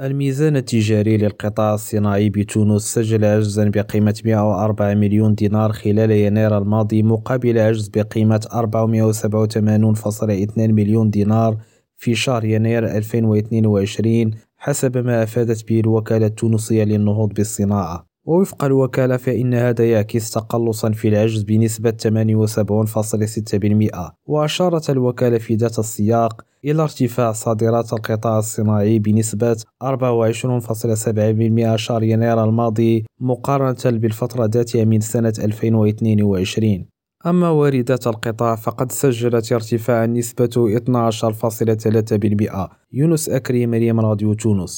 الميزان التجاري للقطاع الصناعي بتونس سجل عجزا بقيمة 104 مليون دينار خلال يناير الماضي مقابل عجز بقيمة 487.2 مليون دينار في شهر يناير 2022 حسب ما أفادت به الوكالة التونسية للنهوض بالصناعة. ووفق الوكالة فإن هذا يعكس تقلصا في العجز بنسبة 78.6% وأشارت الوكالة في ذات السياق إلى ارتفاع صادرات القطاع الصناعي بنسبة 24.7% شهر يناير الماضي مقارنة بالفترة ذاتها من سنة 2022 أما واردات القطاع فقد سجلت ارتفاعا نسبته 12.3% يونس أكري مريم راديو تونس.